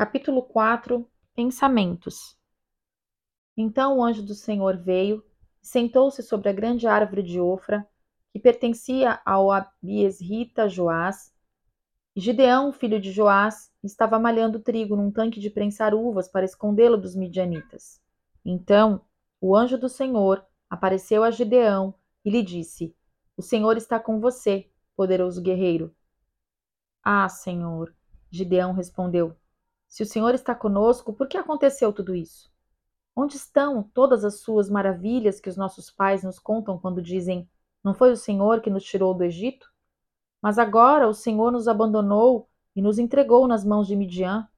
Capítulo 4 Pensamentos Então o anjo do Senhor veio e sentou-se sobre a grande árvore de Ofra, que pertencia ao Abiesrita Joás. Gideão, filho de Joás, estava malhando trigo num tanque de prensar uvas para escondê-lo dos midianitas. Então o anjo do Senhor apareceu a Gideão e lhe disse: O Senhor está com você, poderoso guerreiro. Ah, Senhor, Gideão respondeu: Se o Senhor está conosco, por que aconteceu tudo isso? Onde estão todas as suas maravilhas que os nossos pais nos contam quando dizem: Não foi o Senhor que nos tirou do Egito? Mas agora o Senhor nos abandonou e nos entregou nas mãos de Midian.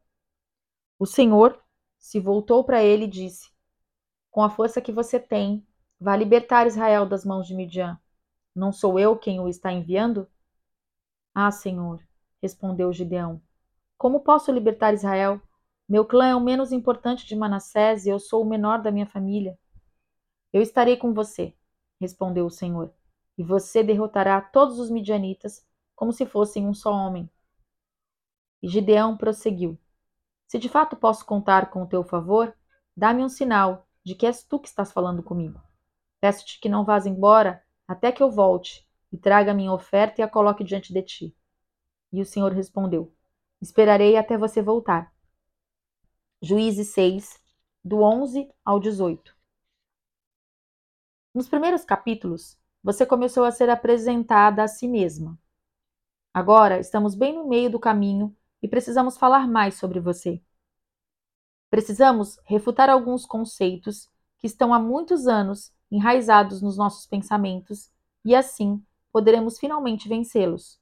O Senhor se voltou para ele e disse: Com a força que você tem, vá libertar Israel das mãos de Midian. Não sou eu quem o está enviando? Ah, Senhor, respondeu Gideão. Como posso libertar Israel? Meu clã é o menos importante de Manassés e eu sou o menor da minha família. Eu estarei com você, respondeu o Senhor, e você derrotará todos os midianitas como se fossem um só homem. E Gideão prosseguiu: Se de fato posso contar com o teu favor, dá-me um sinal de que és tu que estás falando comigo. Peço-te que não vás embora até que eu volte e traga a minha oferta e a coloque diante de ti. E o Senhor respondeu: Esperarei até você voltar. Juízes 6, do 11 ao 18. Nos primeiros capítulos, você começou a ser apresentada a si mesma. Agora estamos bem no meio do caminho e precisamos falar mais sobre você. Precisamos refutar alguns conceitos que estão há muitos anos enraizados nos nossos pensamentos e assim poderemos finalmente vencê-los.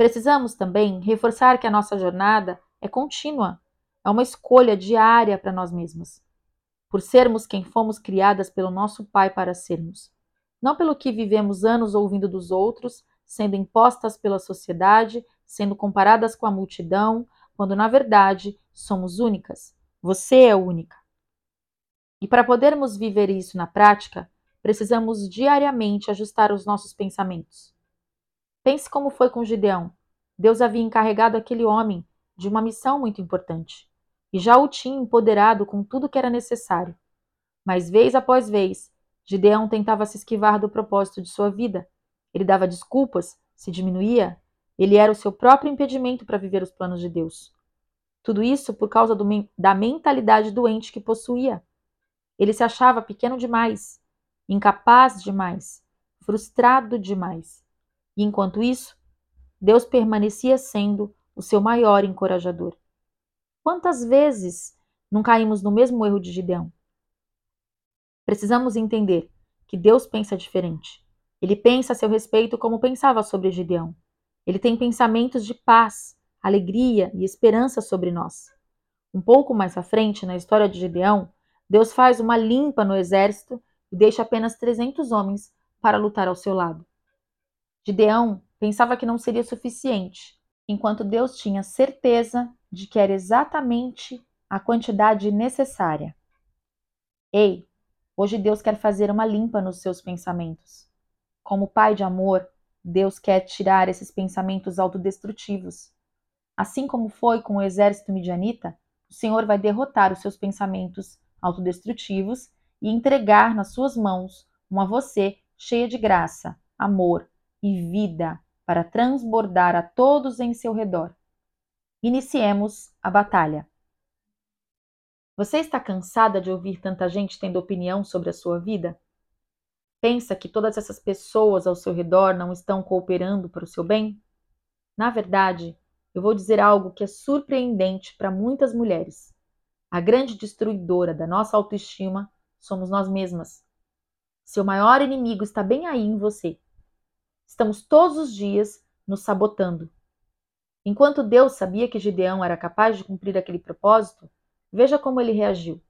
Precisamos também reforçar que a nossa jornada é contínua, é uma escolha diária para nós mesmas. Por sermos quem fomos criadas pelo nosso Pai para sermos. Não pelo que vivemos anos ouvindo dos outros, sendo impostas pela sociedade, sendo comparadas com a multidão, quando na verdade somos únicas. Você é única. E para podermos viver isso na prática, precisamos diariamente ajustar os nossos pensamentos. Pense como foi com Gideão. Deus havia encarregado aquele homem de uma missão muito importante e já o tinha empoderado com tudo que era necessário. Mas vez após vez, Gideão tentava se esquivar do propósito de sua vida. Ele dava desculpas, se diminuía, ele era o seu próprio impedimento para viver os planos de Deus. Tudo isso por causa do, da mentalidade doente que possuía. Ele se achava pequeno demais, incapaz demais, frustrado demais. E enquanto isso, Deus permanecia sendo o seu maior encorajador. Quantas vezes não caímos no mesmo erro de Gideão? Precisamos entender que Deus pensa diferente. Ele pensa a seu respeito como pensava sobre Gideão. Ele tem pensamentos de paz, alegria e esperança sobre nós. Um pouco mais à frente, na história de Gideão, Deus faz uma limpa no exército e deixa apenas 300 homens para lutar ao seu lado. Gideão pensava que não seria suficiente, enquanto Deus tinha certeza de que era exatamente a quantidade necessária. Ei, hoje Deus quer fazer uma limpa nos seus pensamentos. Como Pai de amor, Deus quer tirar esses pensamentos autodestrutivos. Assim como foi com o exército midianita, o Senhor vai derrotar os seus pensamentos autodestrutivos e entregar nas suas mãos uma você cheia de graça, amor e vida para transbordar a todos em seu redor. Iniciemos a batalha. Você está cansada de ouvir tanta gente tendo opinião sobre a sua vida? Pensa que todas essas pessoas ao seu redor não estão cooperando para o seu bem? Na verdade, eu vou dizer algo que é surpreendente para muitas mulheres. A grande destruidora da nossa autoestima somos nós mesmas. Seu maior inimigo está bem aí em você. Estamos todos os dias nos sabotando. Enquanto Deus sabia que Gideão era capaz de cumprir aquele propósito, veja como ele reagiu.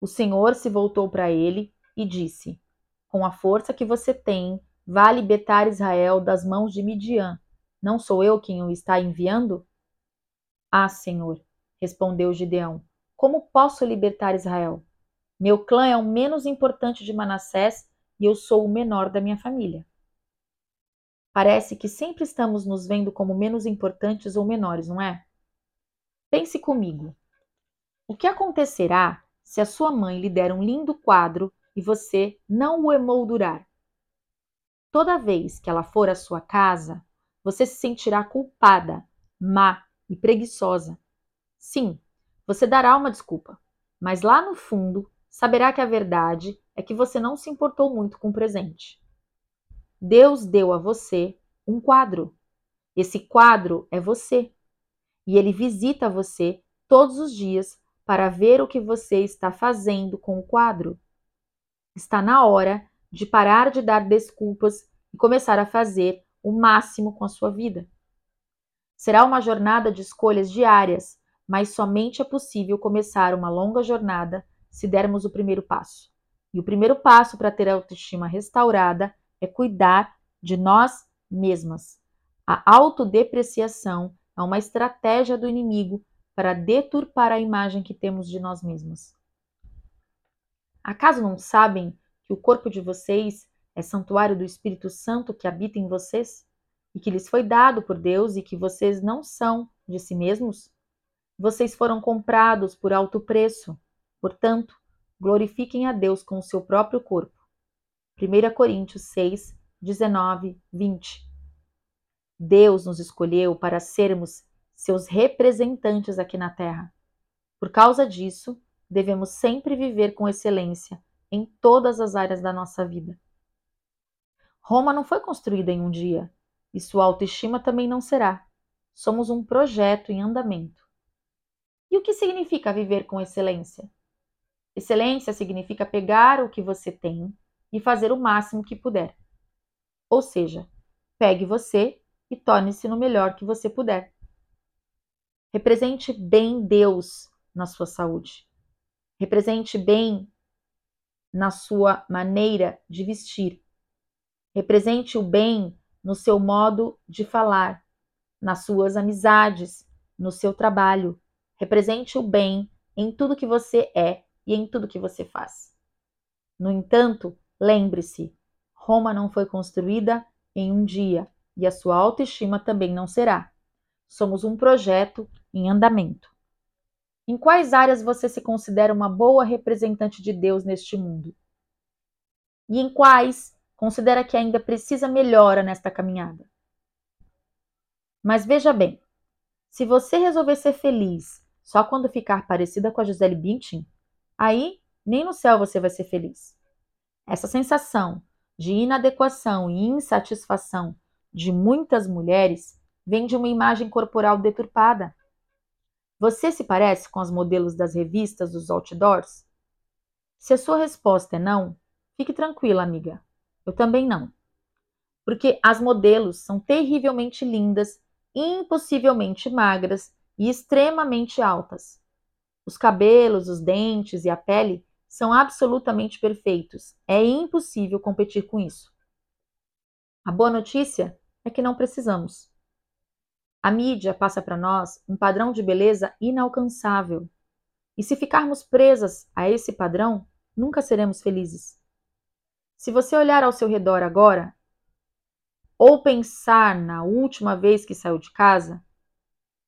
O Senhor se voltou para ele e disse: Com a força que você tem, vá libertar Israel das mãos de Midian. Não sou eu quem o está enviando? Ah, Senhor, respondeu Gideão, como posso libertar Israel? Meu clã é o menos importante de Manassés e eu sou o menor da minha família. Parece que sempre estamos nos vendo como menos importantes ou menores, não é? Pense comigo. O que acontecerá se a sua mãe lhe der um lindo quadro e você não o emoldurar? Toda vez que ela for à sua casa, você se sentirá culpada, má e preguiçosa. Sim, você dará uma desculpa, mas lá no fundo saberá que a verdade é que você não se importou muito com o presente. Deus deu a você um quadro. Esse quadro é você. E ele visita você todos os dias para ver o que você está fazendo com o quadro. Está na hora de parar de dar desculpas e começar a fazer o máximo com a sua vida. Será uma jornada de escolhas diárias, mas somente é possível começar uma longa jornada se dermos o primeiro passo. E o primeiro passo para ter a autoestima restaurada é cuidar de nós mesmas. A autodepreciação é uma estratégia do inimigo para deturpar a imagem que temos de nós mesmas. Acaso não sabem que o corpo de vocês é santuário do Espírito Santo que habita em vocês e que lhes foi dado por Deus e que vocês não são de si mesmos? Vocês foram comprados por alto preço. Portanto, glorifiquem a Deus com o seu próprio corpo. 1 Coríntios 6, 19, 20. Deus nos escolheu para sermos seus representantes aqui na Terra. Por causa disso, devemos sempre viver com excelência em todas as áreas da nossa vida. Roma não foi construída em um dia, e sua autoestima também não será. Somos um projeto em andamento. E o que significa viver com excelência? Excelência significa pegar o que você tem e fazer o máximo que puder. Ou seja, pegue você e torne-se no melhor que você puder. Represente bem Deus na sua saúde. Represente bem na sua maneira de vestir. Represente o bem no seu modo de falar, nas suas amizades, no seu trabalho. Represente o bem em tudo que você é e em tudo que você faz. No entanto, lembre-se: Roma não foi construída em um dia e a sua autoestima também não será. Somos um projeto em andamento. Em quais áreas você se considera uma boa representante de Deus neste mundo? E em quais considera que ainda precisa melhora nesta caminhada? Mas veja bem, se você resolver ser feliz só quando ficar parecida com a Gisele Bündchen, aí nem no céu você vai ser feliz. Essa sensação de inadequação e insatisfação de muitas mulheres vem de uma imagem corporal deturpada. Você se parece com as modelos das revistas, dos outdoors? Se a sua resposta é não, fique tranquila, amiga. Eu também não. Porque as modelos são terrivelmente lindas, impossivelmente magras e extremamente altas. Os cabelos, os dentes e a pele são absolutamente perfeitos. É impossível competir com isso. A boa notícia é que não precisamos. A mídia passa para nós um padrão de beleza inalcançável. E se ficarmos presas a esse padrão, nunca seremos felizes. Se você olhar ao seu redor agora, ou pensar na última vez que saiu de casa,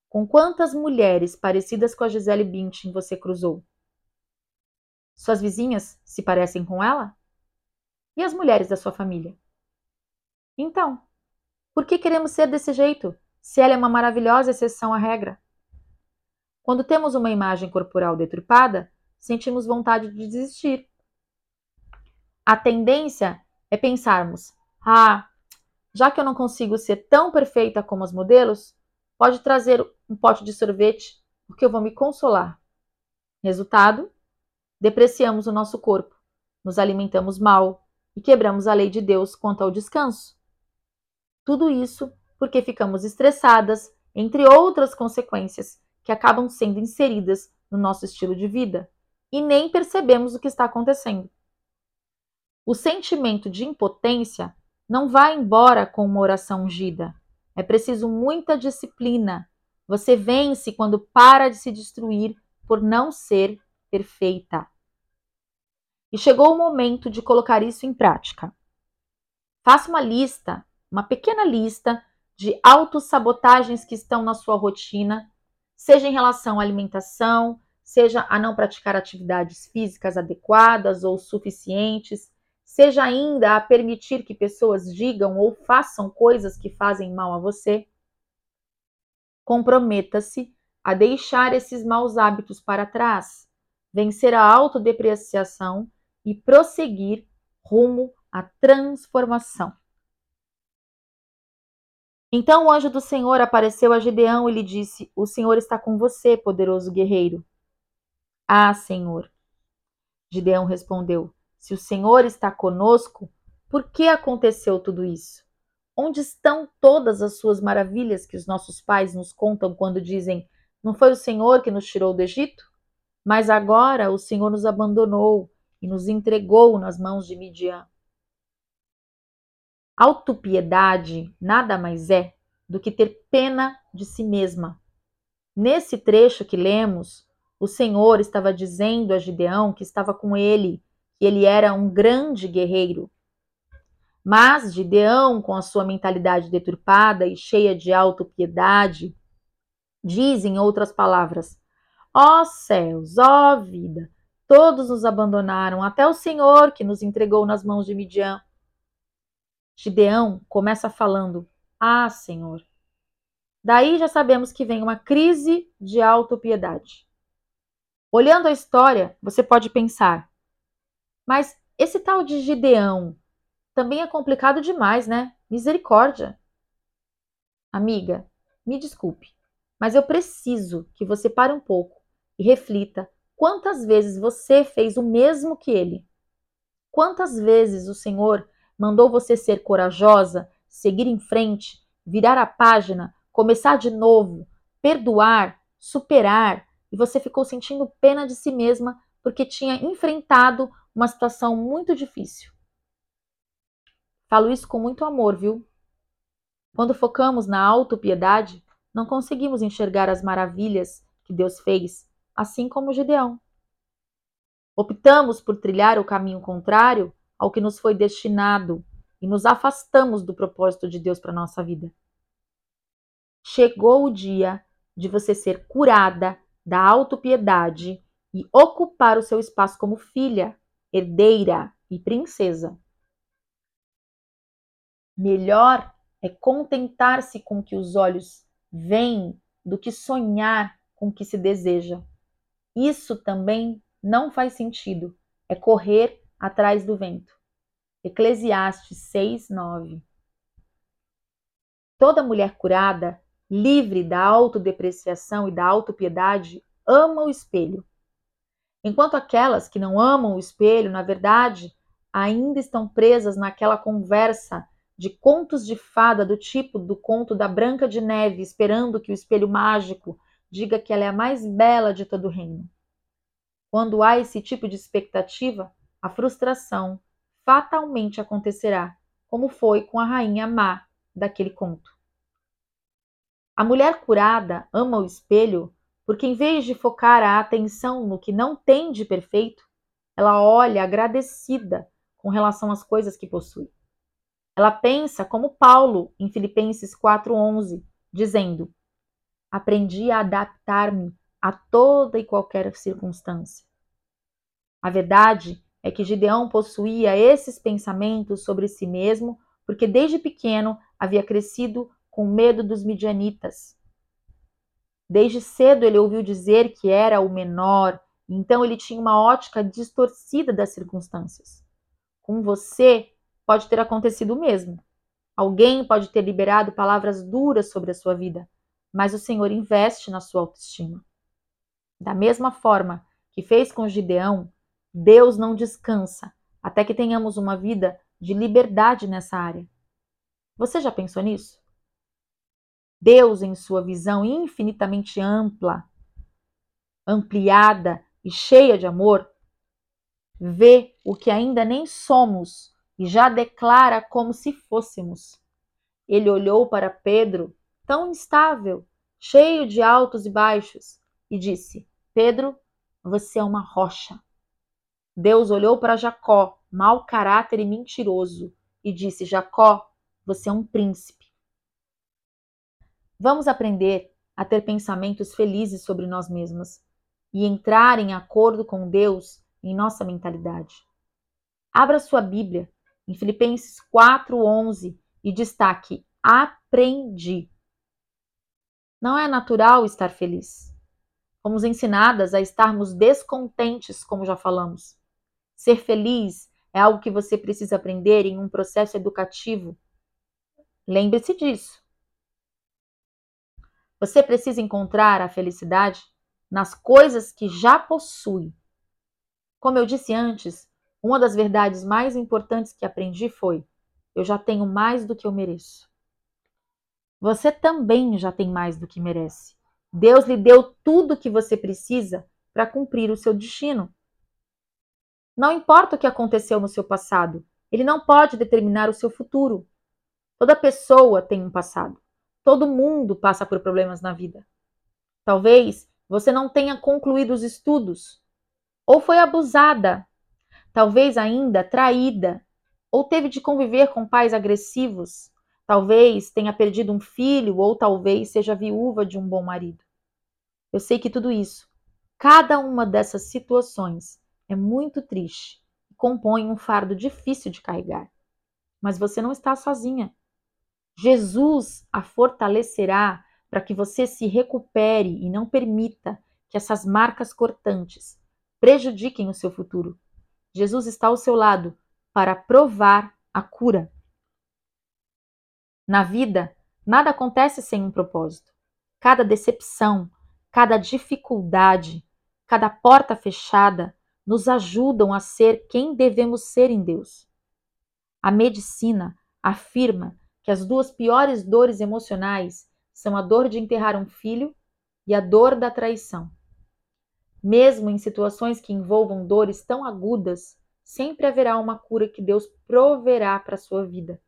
com quantas mulheres parecidas com a Gisele Bündchen você cruzou? Suas vizinhas se parecem com ela? E as mulheres da sua família? Então, por que queremos ser desse jeito, se ela é uma maravilhosa exceção à regra? Quando temos uma imagem corporal deturpada, sentimos vontade de desistir. A tendência é pensarmos: ah, já que eu não consigo ser tão perfeita como as modelos, Pode trazer um pote de sorvete, porque eu vou me consolar. Resultado: depreciamos o nosso corpo, nos alimentamos mal e quebramos a lei de Deus quanto ao descanso. Tudo isso porque ficamos estressadas, entre outras consequências que acabam sendo inseridas no nosso estilo de vida e nem percebemos o que está acontecendo. O sentimento de impotência não vai embora com uma oração ungida. É preciso muita disciplina. Você vence quando para de se destruir por não ser perfeita. E chegou o momento de colocar isso em prática. Faça uma lista, uma pequena lista de autossabotagens que estão na sua rotina, seja em relação à alimentação, seja a não praticar atividades físicas adequadas ou suficientes, seja ainda a permitir que pessoas digam ou façam coisas que fazem mal a você. Comprometa-se a deixar esses maus hábitos para trás, vencer a autodepreciação e prosseguir rumo à transformação. Então o anjo do Senhor apareceu a Gideão e lhe disse: O Senhor está com você, poderoso guerreiro. Ah, Senhor. Gideão respondeu: Se o Senhor está conosco, por que aconteceu tudo isso? Onde estão todas as suas maravilhas que os nossos pais nos contam quando dizem: Não foi o Senhor que nos tirou do Egito? Mas agora o Senhor nos abandonou e nos entregou nas mãos de Midian. Autopiedade nada mais é do que ter pena de si mesma. Nesse trecho que lemos, o Senhor estava dizendo a Gideão que estava com ele, que ele era um grande guerreiro. Mas Gideão, com a sua mentalidade deturpada e cheia de autopiedade, diz em outras palavras: Ó céus, ó vida, todos nos abandonaram, até o Senhor que nos entregou nas mãos de Midian. Gideão começa falando: Ah, Senhor. Daí já sabemos que vem uma crise de autopiedade. Olhando a história, você pode pensar: mas esse tal de Gideão também é complicado demais, né? Misericórdia. Amiga, me desculpe, mas eu preciso que você pare um pouco e reflita quantas vezes você fez o mesmo que ele. Quantas vezes o Senhor mandou você ser corajosa, seguir em frente, virar a página, começar de novo, perdoar, superar, e você ficou sentindo pena de si mesma porque tinha enfrentado uma situação muito difícil. Falo isso com muito amor, viu? Quando focamos na autopiedade, não conseguimos enxergar as maravilhas que Deus fez, assim como Gideão. Optamos por trilhar o caminho contrário ao que nos foi destinado e nos afastamos do propósito de Deus para nossa vida. Chegou o dia de você ser curada da autopiedade e ocupar o seu espaço como filha, herdeira e princesa. Melhor é contentar-se com o que os olhos veem do que sonhar com o que se deseja. Isso também não faz sentido. É correr atrás do vento. Eclesiastes 6, 9. Toda mulher curada, livre da autodepreciação e da autopiedade, ama o espelho. Enquanto aquelas que não amam o espelho, na verdade, ainda estão presas naquela conversa de contos de fada do tipo do conto da Branca de Neve, esperando que o espelho mágico diga que ela é a mais bela de todo o reino. Quando há esse tipo de expectativa, a frustração fatalmente acontecerá, como foi com a rainha má daquele conto. A mulher curada ama o espelho porque, em vez de focar a atenção no que não tem de perfeito, ela olha agradecida com relação às coisas que possui. Ela pensa como Paulo em Filipenses 4:11, dizendo: Aprendi a adaptar-me a toda e qualquer circunstância. A verdade é que Gideão possuía esses pensamentos sobre si mesmo, porque desde pequeno havia crescido com medo dos midianitas. Desde cedo ele ouviu dizer que era o menor, então ele tinha uma ótica distorcida das circunstâncias. Com você pode ter acontecido o mesmo. Alguém pode ter liberado palavras duras sobre a sua vida, mas o Senhor investe na sua autoestima. Da mesma forma que fez com Gideão, Deus não descansa até que tenhamos uma vida de liberdade nessa área. Você já pensou nisso? Deus, em sua visão infinitamente ampla, ampliada e cheia de amor, vê o que ainda nem somos e já declara como se fôssemos. Ele olhou para Pedro, tão instável, cheio de altos e baixos, e disse: Pedro, você é uma rocha. Deus olhou para Jacó, mau caráter e mentiroso, e disse: Jacó, você é um príncipe. Vamos aprender a ter pensamentos felizes sobre nós mesmas e entrar em acordo com Deus em nossa mentalidade. Abra sua Bíblia em Filipenses 4:11 e destaque: aprendi. Não é natural estar feliz. Fomos ensinadas a estarmos descontentes, como já falamos. Ser feliz é algo que você precisa aprender em um processo educativo. Lembre-se disso. Você precisa encontrar a felicidade nas coisas que já possui. Como eu disse antes, uma das verdades mais importantes que aprendi foi: eu já tenho mais do que eu mereço. Você também já tem mais do que merece. Deus lhe deu tudo o que você precisa para cumprir o seu destino. Não importa o que aconteceu no seu passado, ele não pode determinar o seu futuro. Toda pessoa tem um passado. Todo mundo passa por problemas na vida. Talvez você não tenha concluído os estudos, ou foi abusada, talvez ainda traída, ou teve de conviver com pais agressivos, Talvez tenha perdido um filho ou talvez seja viúva de um bom marido. Eu sei que tudo isso, cada uma dessas situações é muito triste e compõe um fardo difícil de carregar. Mas você não está sozinha. Jesus a fortalecerá para que você se recupere e não permita que essas marcas cortantes prejudiquem o seu futuro. Jesus está ao seu lado para provar a cura. Na vida, nada acontece sem um propósito. Cada decepção, cada dificuldade, cada porta fechada nos ajudam a ser quem devemos ser em Deus. A medicina afirma que as duas piores dores emocionais são a dor de enterrar um filho e a dor da traição. Mesmo em situações que envolvam dores tão agudas, sempre haverá uma cura que Deus proverá para a sua vida.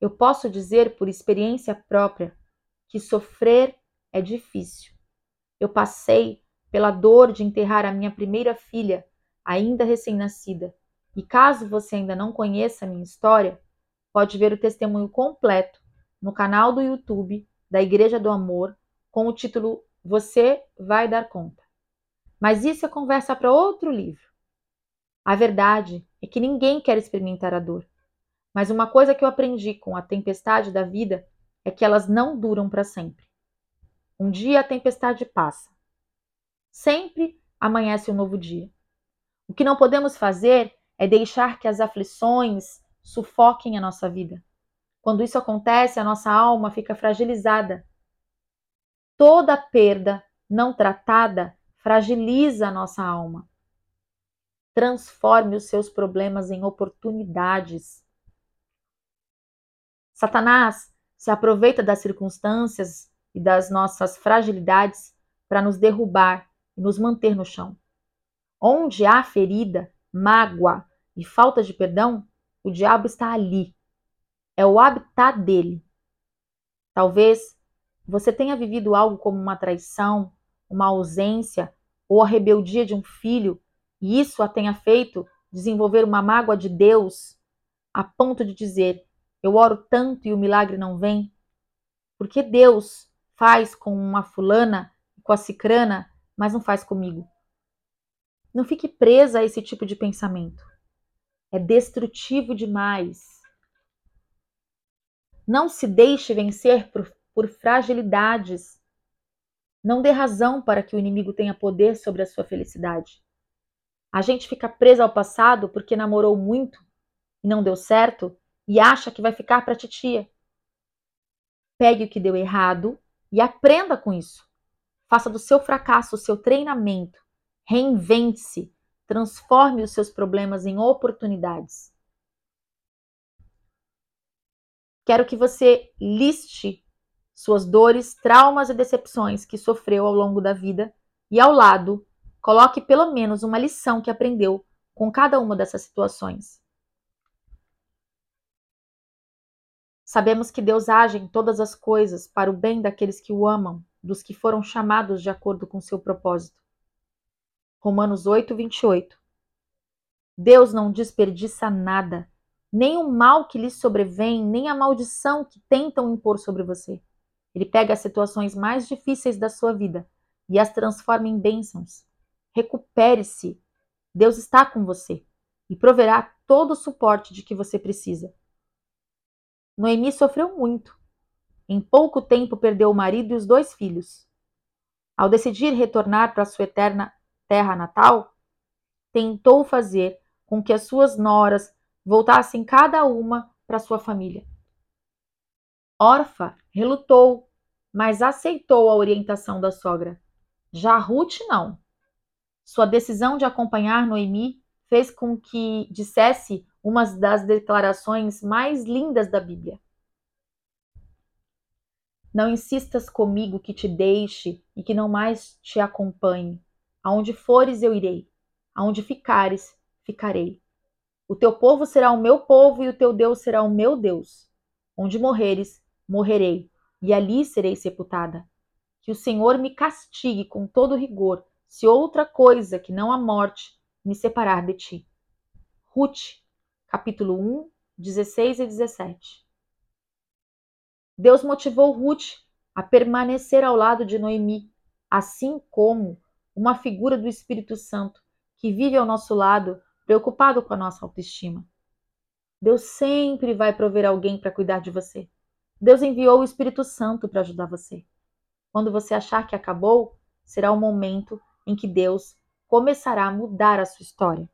Eu posso dizer por experiência própria que sofrer é difícil. Eu passei pela dor de enterrar a minha primeira filha, ainda recém-nascida. E caso você ainda não conheça a minha história, pode ver o testemunho completo no canal do YouTube da Igreja do Amor com o título Você vai dar conta. Mas isso é conversa para outro livro. A verdade é que ninguém quer experimentar a dor. Mas uma coisa que eu aprendi com a tempestade da vida é que elas não duram para sempre. Um dia a tempestade passa. Sempre amanhece um novo dia. O que não podemos fazer é deixar que as aflições sufoquem a nossa vida. Quando isso acontece, a nossa alma fica fragilizada. Toda perda não tratada fragiliza a nossa alma. Transforme os seus problemas em oportunidades Satanás se aproveita das circunstâncias e das nossas fragilidades para nos derrubar e nos manter no chão. Onde há ferida, mágoa e falta de perdão, o diabo está ali. É o habitat dele. Talvez você tenha vivido algo como uma traição, uma ausência ou a rebeldia de um filho, e isso a tenha feito desenvolver uma mágoa de Deus a ponto de dizer: eu oro tanto e o milagre não vem? Porque Deus faz com uma fulana, com a cicrana, mas não faz comigo? Não fique presa a esse tipo de pensamento. É destrutivo demais. Não se deixe vencer por, por fragilidades. Não dê razão para que o inimigo tenha poder sobre a sua felicidade. A gente fica presa ao passado porque namorou muito e não deu certo e acha que vai ficar para titia. Pegue o que deu errado e aprenda com isso. Faça do seu fracasso o seu treinamento. Reinvente-se. Transforme os seus problemas em oportunidades. Quero que você liste suas dores, traumas e decepções que sofreu ao longo da vida e, ao lado, coloque pelo menos uma lição que aprendeu com cada uma dessas situações. Sabemos que Deus age em todas as coisas para o bem daqueles que o amam, dos que foram chamados de acordo com seu propósito. Romanos 8, 28. Deus não desperdiça nada, nem o mal que lhe sobrevém, nem a maldição que tentam impor sobre você. Ele pega as situações mais difíceis da sua vida e as transforma em bênçãos. Recupere-se. Deus está com você e proverá todo o suporte de que você precisa. Noemi sofreu muito. Em pouco tempo perdeu o marido e os dois filhos. Ao decidir retornar para sua eterna terra natal, tentou fazer com que as suas noras voltassem cada uma para sua família. Orfa relutou, mas aceitou a orientação da sogra. Já Ruth não. Sua decisão de acompanhar Noemi fez com que dissesse uma das declarações mais lindas da Bíblia. Não insistas comigo que te deixe e que não mais te acompanhe. Aonde fores, eu irei. Aonde ficares, ficarei. O teu povo será o meu povo e o teu Deus será o meu Deus. Onde morreres, morrerei, e ali serei sepultada. Que o Senhor me castigue com todo rigor, se outra coisa que não a morte me separar de ti. Ruth, capítulo 1, 16 e 17. Deus motivou Ruth a permanecer ao lado de Noemi, assim como uma figura do Espírito Santo que vive ao nosso lado, preocupado com a nossa autoestima. Deus sempre vai prover alguém para cuidar de você. Deus enviou o Espírito Santo para ajudar você. Quando você achar que acabou, será o momento em que Deus começará a mudar a sua história.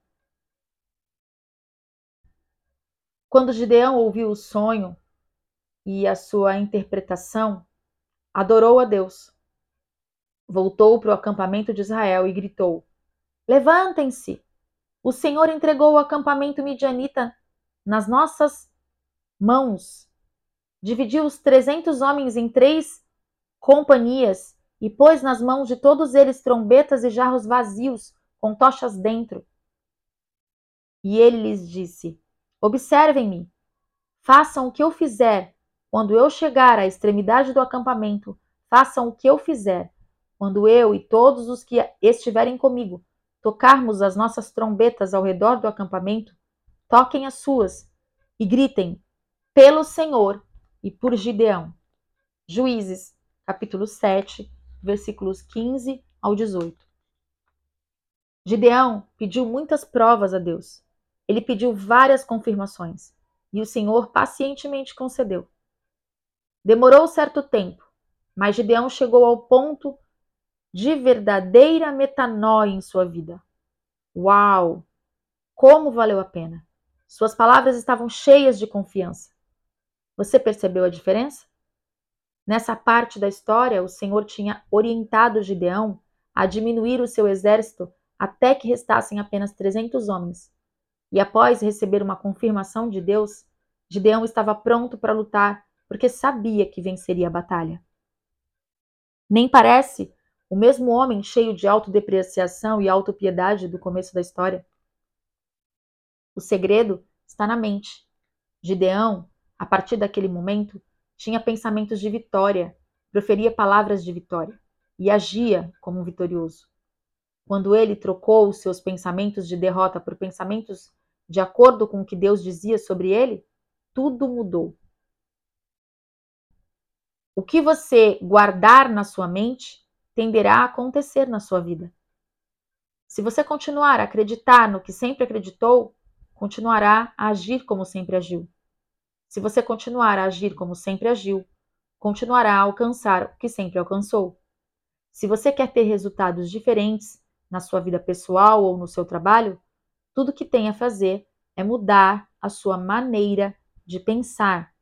Quando Gideão ouviu o sonho e a sua interpretação, adorou a Deus. Voltou para o acampamento de Israel e gritou: Levantem-se! O Senhor entregou o acampamento midianita nas nossas mãos. Dividiu os trezentos homens em três companhias e pôs nas mãos de todos eles trombetas e jarros vazios com tochas dentro. E ele lhes disse: Observem-me, façam o que eu fizer quando eu chegar à extremidade do acampamento, façam o que eu fizer. Quando eu e todos os que estiverem comigo tocarmos as nossas trombetas ao redor do acampamento, toquem as suas e gritem: pelo Senhor e por Gideão. Juízes, capítulo 7, versículos 15 ao 18. Gideão pediu muitas provas a Deus. Ele pediu várias confirmações e o Senhor pacientemente concedeu. Demorou certo tempo, mas Gideão chegou ao ponto de verdadeira metanoia em sua vida. Uau! Como valeu a pena! Suas palavras estavam cheias de confiança. Você percebeu a diferença? Nessa parte da história, o Senhor tinha orientado Gideão a diminuir o seu exército até que restassem apenas 300 homens. E após receber uma confirmação de Deus, Gideão estava pronto para lutar porque sabia que venceria a batalha. Nem parece o mesmo homem cheio de autodepreciação e autopiedade do começo da história. O segredo está na mente. Gideão, a partir daquele momento, tinha pensamentos de vitória, proferia palavras de vitória e agia como um vitorioso. Quando ele trocou os seus pensamentos de derrota por pensamentos de acordo com o que Deus dizia sobre ele, tudo mudou. O que você guardar na sua mente tenderá a acontecer na sua vida. Se você continuar a acreditar no que sempre acreditou, continuará a agir como sempre agiu. Se você continuar a agir como sempre agiu, continuará a alcançar o que sempre alcançou. Se você quer ter resultados diferentes na sua vida pessoal ou no seu trabalho, tudo que tem a fazer é mudar a sua maneira de pensar.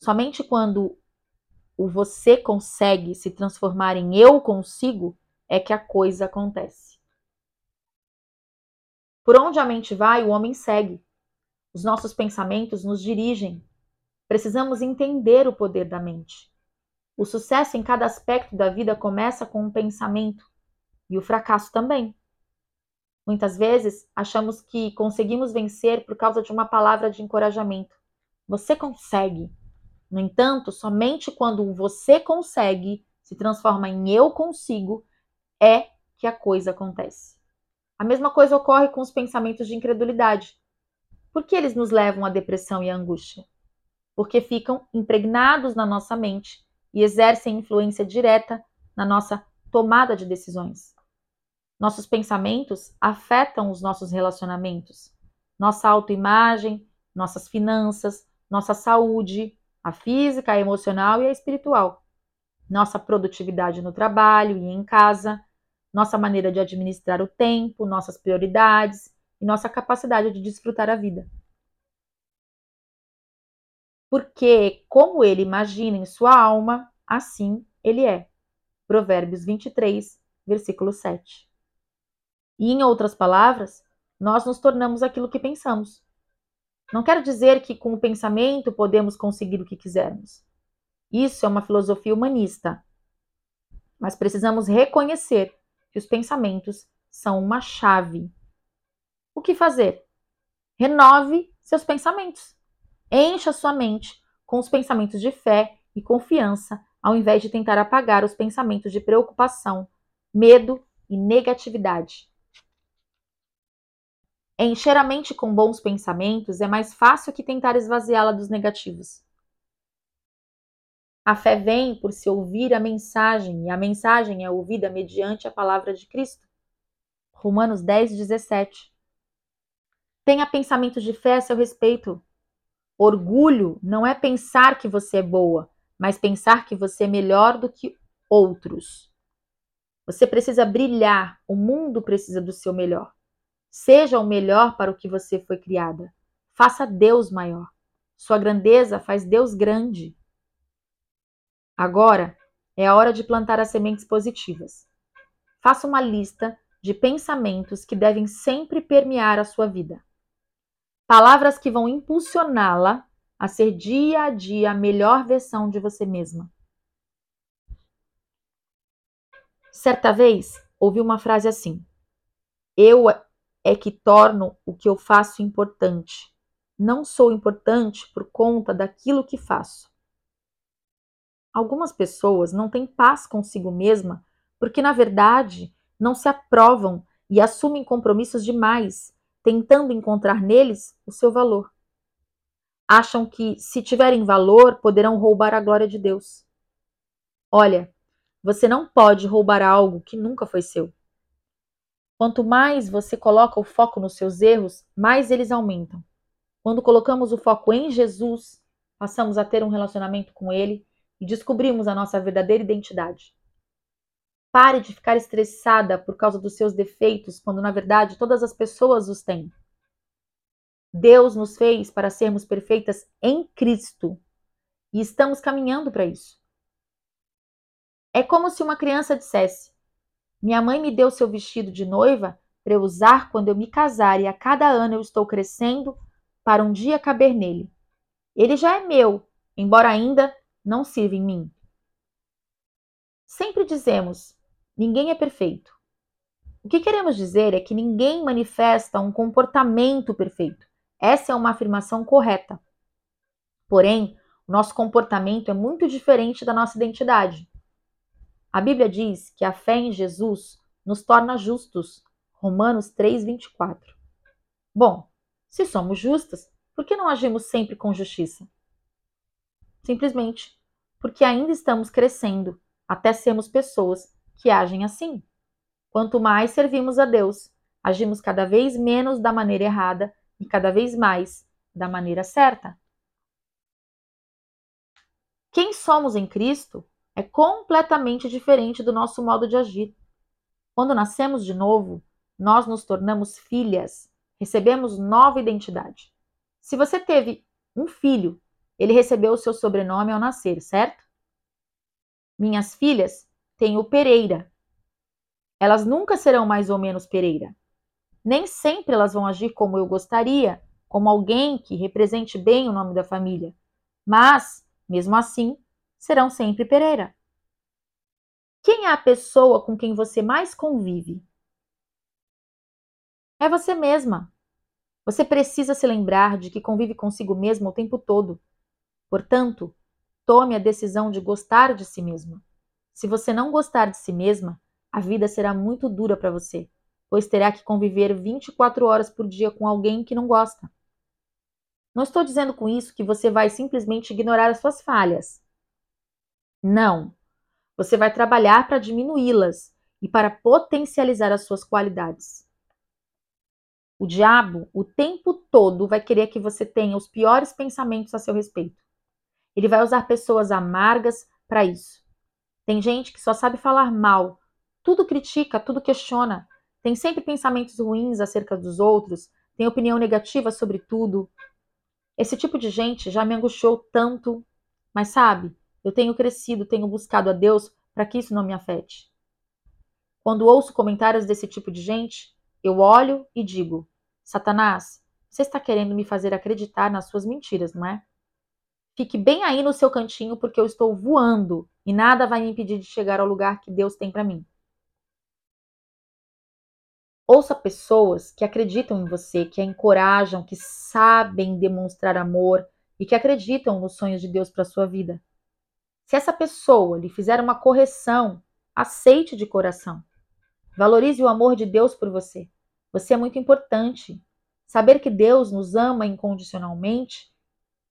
Somente quando o você consegue se transformar em eu consigo é que a coisa acontece. Por onde a mente vai, o homem segue. Os nossos pensamentos nos dirigem. Precisamos entender o poder da mente. O sucesso em cada aspecto da vida começa com um pensamento e o fracasso também. Muitas vezes achamos que conseguimos vencer por causa de uma palavra de encorajamento. Você consegue. No entanto, somente quando você consegue se transforma em eu consigo é que a coisa acontece. A mesma coisa ocorre com os pensamentos de incredulidade. Por que eles nos levam à depressão e à angústia? porque ficam impregnados na nossa mente e exercem influência direta na nossa tomada de decisões. Nossos pensamentos afetam os nossos relacionamentos, nossa autoimagem, nossas finanças, nossa saúde, a física, a emocional e a espiritual, nossa produtividade no trabalho e em casa, nossa maneira de administrar o tempo, nossas prioridades e nossa capacidade de desfrutar a vida. Porque, como ele imagina em sua alma, assim ele é. Provérbios 23, versículo 7. E, em outras palavras, nós nos tornamos aquilo que pensamos. Não quero dizer que com o pensamento podemos conseguir o que quisermos. Isso é uma filosofia humanista. Mas precisamos reconhecer que os pensamentos são uma chave. O que fazer? Renove seus pensamentos. Encha sua mente com os pensamentos de fé e confiança, ao invés de tentar apagar os pensamentos de preocupação, medo e negatividade. Encher a mente com bons pensamentos é mais fácil que tentar esvaziá-la dos negativos. A fé vem por se ouvir a mensagem, e a mensagem é ouvida mediante a palavra de Cristo. Romanos 10, 17. Tenha pensamentos de fé a seu respeito. Orgulho não é pensar que você é boa, mas pensar que você é melhor do que outros. Você precisa brilhar, o mundo precisa do seu melhor. Seja o melhor para o que você foi criada. Faça Deus maior. Sua grandeza faz Deus grande. Agora é a hora de plantar as sementes positivas. Faça uma lista de pensamentos que devem sempre permear a sua vida. Palavras que vão impulsioná-la a ser dia a dia a melhor versão de você mesma. Certa vez, ouvi uma frase assim: Eu é que torno o que eu faço importante. Não sou importante por conta daquilo que faço. Algumas pessoas não têm paz consigo mesma porque, na verdade, não se aprovam e assumem compromissos demais, tentando encontrar neles o seu valor. Acham que, se tiverem valor, poderão roubar a glória de Deus. Olha, você não pode roubar algo que nunca foi seu. Quanto mais você coloca o foco nos seus erros, mais eles aumentam. Quando colocamos o foco em Jesus, passamos a ter um relacionamento com Ele e descobrimos a nossa verdadeira identidade. Pare de ficar estressada por causa dos seus defeitos, quando na verdade todas as pessoas os têm. Deus nos fez para sermos perfeitas em Cristo e estamos caminhando para isso. É como se uma criança dissesse: minha mãe me deu seu vestido de noiva para eu usar quando eu me casar e a cada ano eu estou crescendo para um dia caber nele. Ele já é meu, embora ainda não sirva em mim. Sempre dizemos: ninguém é perfeito. O que queremos dizer é que ninguém manifesta um comportamento perfeito. Essa é uma afirmação correta. Porém, nosso comportamento é muito diferente da nossa identidade. A Bíblia diz que a fé em Jesus nos torna justos. Romanos 3:24. Bom, se somos justas, por que não agimos sempre com justiça? Simplesmente porque ainda estamos crescendo até sermos pessoas que agem assim. Quanto mais servimos a Deus, agimos cada vez menos da maneira errada e cada vez mais da maneira certa. Quem somos em Cristo é completamente diferente do nosso modo de agir. Quando nascemos de novo, nós nos tornamos filhas, recebemos nova identidade. Se você teve um filho, ele recebeu o seu sobrenome ao nascer, certo? Minhas filhas têm o Pereira. Elas nunca serão mais ou menos Pereira. Nem sempre elas vão agir como eu gostaria, como alguém que represente bem o nome da família. Mas, mesmo assim, serão sempre Pereira. Quem é a pessoa com quem você mais convive? É você mesma. Você precisa se lembrar de que convive consigo mesma o tempo todo. Portanto, tome a decisão de gostar de si mesma. Se você não gostar de si mesma, a vida será muito dura para você, pois terá que conviver 24 horas por dia com alguém que não gosta. Não estou dizendo com isso que você vai simplesmente ignorar as suas falhas. Não. Você vai trabalhar para diminuí-las e para potencializar as suas qualidades. O diabo, o tempo todo, vai querer que você tenha os piores pensamentos a seu respeito. Ele vai usar pessoas amargas para isso. Tem gente que só sabe falar mal, tudo critica, tudo questiona, tem sempre pensamentos ruins acerca dos outros, tem opinião negativa sobre tudo. Esse tipo de gente já me angustiou tanto, mas sabe, eu tenho crescido, tenho buscado a Deus para que isso não me afete. Quando ouço comentários desse tipo de gente, eu olho e digo: Satanás, você está querendo me fazer acreditar nas suas mentiras, não é? Fique bem aí no seu cantinho, porque eu estou voando e nada vai me impedir de chegar ao lugar que Deus tem para mim. Ouça pessoas que acreditam em você, que a encorajam, que sabem demonstrar amor e que acreditam nos sonhos de Deus para sua vida. Se essa pessoa lhe fizer uma correção, aceite de coração. Valorize o amor de Deus por você. Você é muito importante. Saber que Deus nos ama incondicionalmente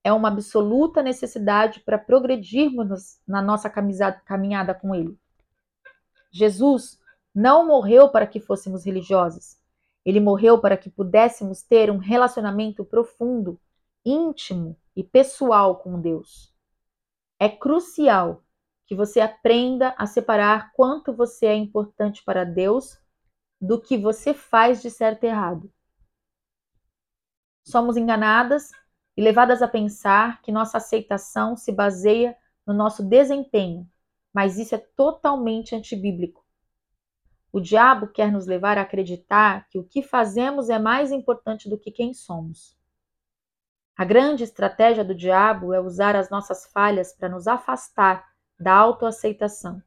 é uma absoluta necessidade para progredirmos na nossa caminhada com Ele. Jesus não morreu para que fôssemos religiosos. Ele morreu para que pudéssemos ter um relacionamento profundo, íntimo e pessoal com Deus. É crucial que você aprenda a separar quanto você é importante para Deus do que você faz de certo e errado. Somos enganadas e levadas a pensar que nossa aceitação se baseia no nosso desempenho, mas isso é totalmente antibíblico. O diabo quer nos levar a acreditar que o que fazemos é mais importante do que quem somos. A grande estratégia do diabo é usar as nossas falhas para nos afastar da autoaceitação.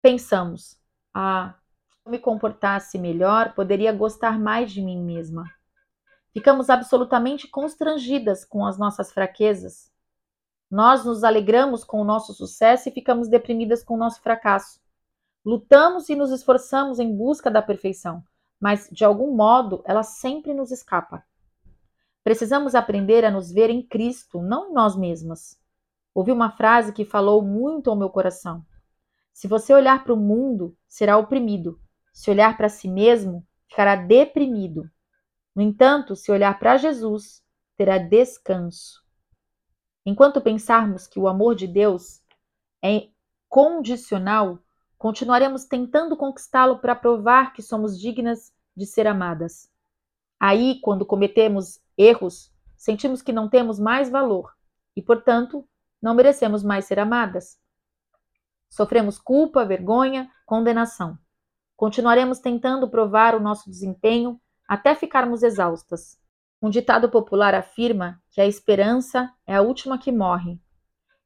Pensamos: ah, se eu me comportasse melhor, poderia gostar mais de mim mesma. Ficamos absolutamente constrangidas com as nossas fraquezas. Nós nos alegramos com o nosso sucesso e ficamos deprimidas com o nosso fracasso. Lutamos e nos esforçamos em busca da perfeição, mas de algum modo ela sempre nos escapa. Precisamos aprender a nos ver em Cristo, não em nós mesmas. Ouvi uma frase que falou muito ao meu coração. Se você olhar para o mundo, será oprimido. Se olhar para si mesmo, ficará deprimido. No entanto, se olhar para Jesus, terá descanso. Enquanto pensarmos que o amor de Deus é condicional, continuaremos tentando conquistá-lo para provar que somos dignas de ser amadas. Aí, quando cometemos erros, sentimos que não temos mais valor e, portanto, não merecemos mais ser amadas. Sofremos culpa, vergonha, condenação. Continuaremos tentando provar o nosso desempenho até ficarmos exaustas. Um ditado popular afirma que a esperança é a última que morre.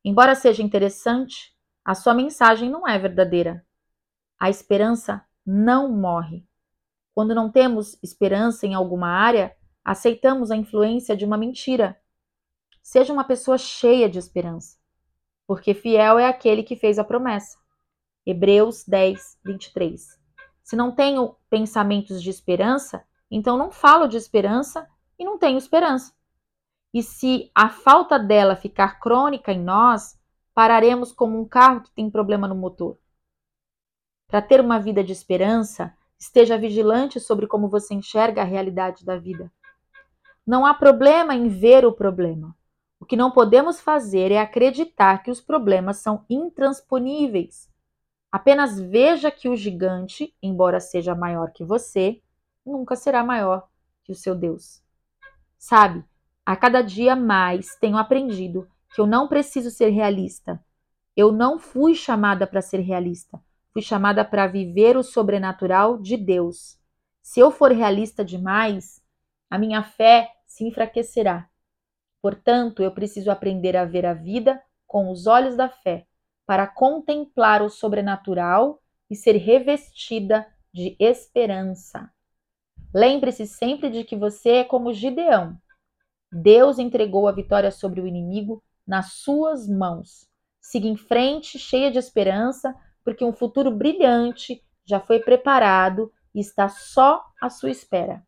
Embora seja interessante, a sua mensagem não é verdadeira. A esperança não morre. Quando não temos esperança em alguma área, aceitamos a influência de uma mentira Seja uma pessoa cheia de esperança, porque fiel é aquele que fez a promessa. Hebreus 10, 23. Se não tenho pensamentos de esperança, então não falo de esperança e não tenho esperança. E se a falta dela ficar crônica em nós, pararemos como um carro que tem problema no motor. Para ter uma vida de esperança, esteja vigilante sobre como você enxerga a realidade da vida. Não há problema em ver o problema. O que não podemos fazer é acreditar que os problemas são intransponíveis. Apenas veja que o gigante, embora seja maior que você, nunca será maior que o seu Deus. Sabe, a cada dia mais tenho aprendido que eu não preciso ser realista. Eu não fui chamada para ser realista. Fui chamada para viver o sobrenatural de Deus. Se eu for realista demais, a minha fé se enfraquecerá Portanto, eu preciso aprender a ver a vida com os olhos da fé, para contemplar o sobrenatural e ser revestida de esperança. Lembre-se sempre de que você é como Gideão. Deus entregou a vitória sobre o inimigo nas suas mãos. Siga em frente, cheia de esperança, porque um futuro brilhante já foi preparado e está só à sua espera.